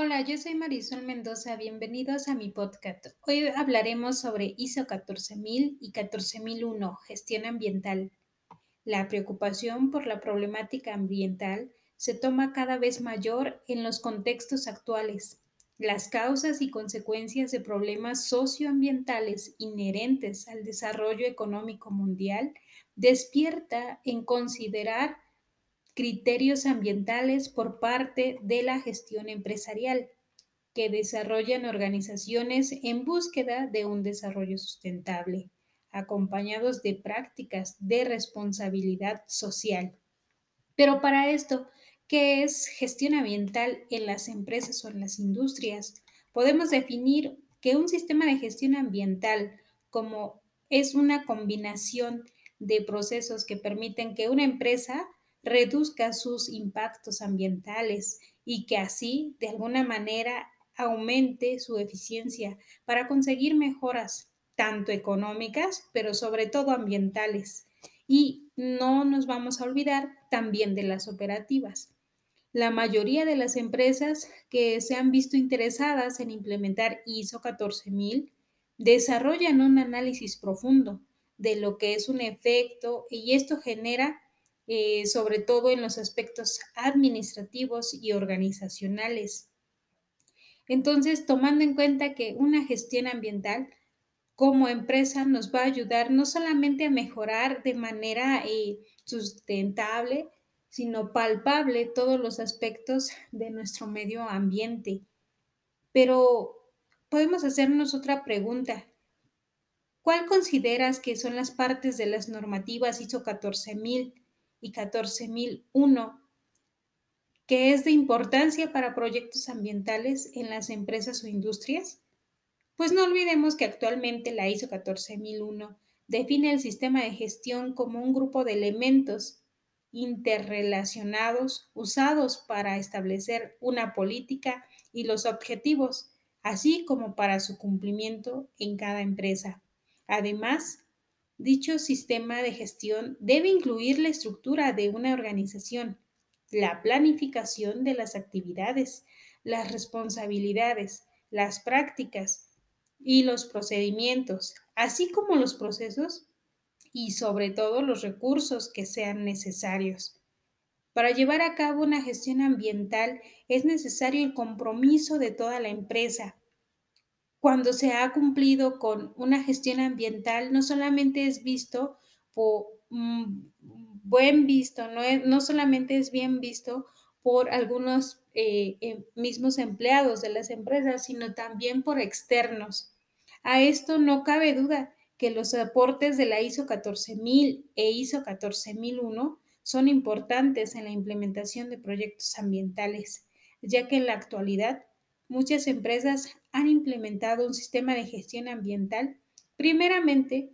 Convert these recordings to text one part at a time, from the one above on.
Hola, yo soy Marisol Mendoza, bienvenidos a mi podcast. Hoy hablaremos sobre ISO 14000 y 14001, gestión ambiental. La preocupación por la problemática ambiental se toma cada vez mayor en los contextos actuales. Las causas y consecuencias de problemas socioambientales inherentes al desarrollo económico mundial despierta en considerar criterios ambientales por parte de la gestión empresarial que desarrollan organizaciones en búsqueda de un desarrollo sustentable, acompañados de prácticas de responsabilidad social. Pero para esto, ¿qué es gestión ambiental en las empresas o en las industrias? Podemos definir que un sistema de gestión ambiental como es una combinación de procesos que permiten que una empresa reduzca sus impactos ambientales y que así, de alguna manera, aumente su eficiencia para conseguir mejoras tanto económicas, pero sobre todo ambientales. Y no nos vamos a olvidar también de las operativas. La mayoría de las empresas que se han visto interesadas en implementar ISO 14000 desarrollan un análisis profundo de lo que es un efecto y esto genera eh, sobre todo en los aspectos administrativos y organizacionales. Entonces, tomando en cuenta que una gestión ambiental como empresa nos va a ayudar no solamente a mejorar de manera eh, sustentable, sino palpable todos los aspectos de nuestro medio ambiente. Pero podemos hacernos otra pregunta. ¿Cuál consideras que son las partes de las normativas ISO 14000 y 14001, que es de importancia para proyectos ambientales en las empresas o industrias? Pues no olvidemos que actualmente la ISO 14001 define el sistema de gestión como un grupo de elementos interrelacionados usados para establecer una política y los objetivos, así como para su cumplimiento en cada empresa. Además, Dicho sistema de gestión debe incluir la estructura de una organización, la planificación de las actividades, las responsabilidades, las prácticas y los procedimientos, así como los procesos y sobre todo los recursos que sean necesarios. Para llevar a cabo una gestión ambiental es necesario el compromiso de toda la empresa, cuando se ha cumplido con una gestión ambiental, no solamente es visto por buen visto, no, no solamente es bien visto por algunos eh, em, mismos empleados de las empresas, sino también por externos. A esto no cabe duda que los aportes de la ISO 14000 e ISO 14001 son importantes en la implementación de proyectos ambientales, ya que en la actualidad muchas empresas han implementado un sistema de gestión ambiental primeramente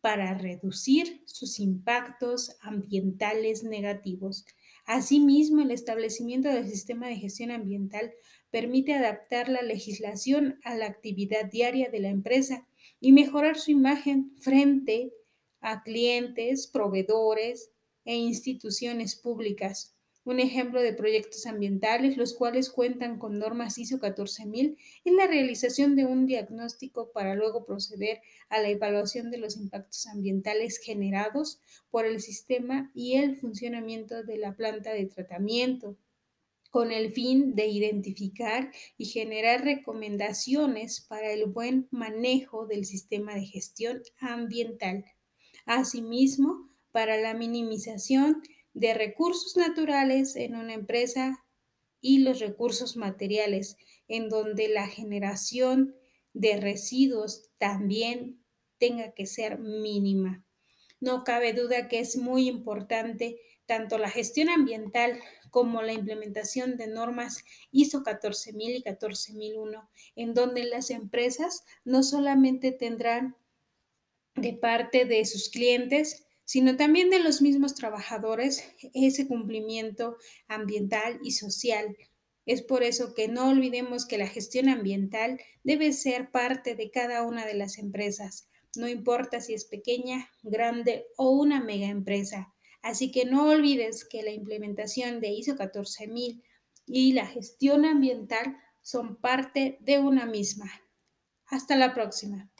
para reducir sus impactos ambientales negativos. Asimismo, el establecimiento del sistema de gestión ambiental permite adaptar la legislación a la actividad diaria de la empresa y mejorar su imagen frente a clientes, proveedores e instituciones públicas un ejemplo de proyectos ambientales, los cuales cuentan con normas ISO 14000, es la realización de un diagnóstico para luego proceder a la evaluación de los impactos ambientales generados por el sistema y el funcionamiento de la planta de tratamiento con el fin de identificar y generar recomendaciones para el buen manejo del sistema de gestión ambiental. Asimismo, para la minimización de recursos naturales en una empresa y los recursos materiales, en donde la generación de residuos también tenga que ser mínima. No cabe duda que es muy importante tanto la gestión ambiental como la implementación de normas ISO 14000 y 14001, en donde las empresas no solamente tendrán de parte de sus clientes sino también de los mismos trabajadores ese cumplimiento ambiental y social. Es por eso que no olvidemos que la gestión ambiental debe ser parte de cada una de las empresas, no importa si es pequeña, grande o una mega empresa. Así que no olvides que la implementación de ISO 14000 y la gestión ambiental son parte de una misma. Hasta la próxima.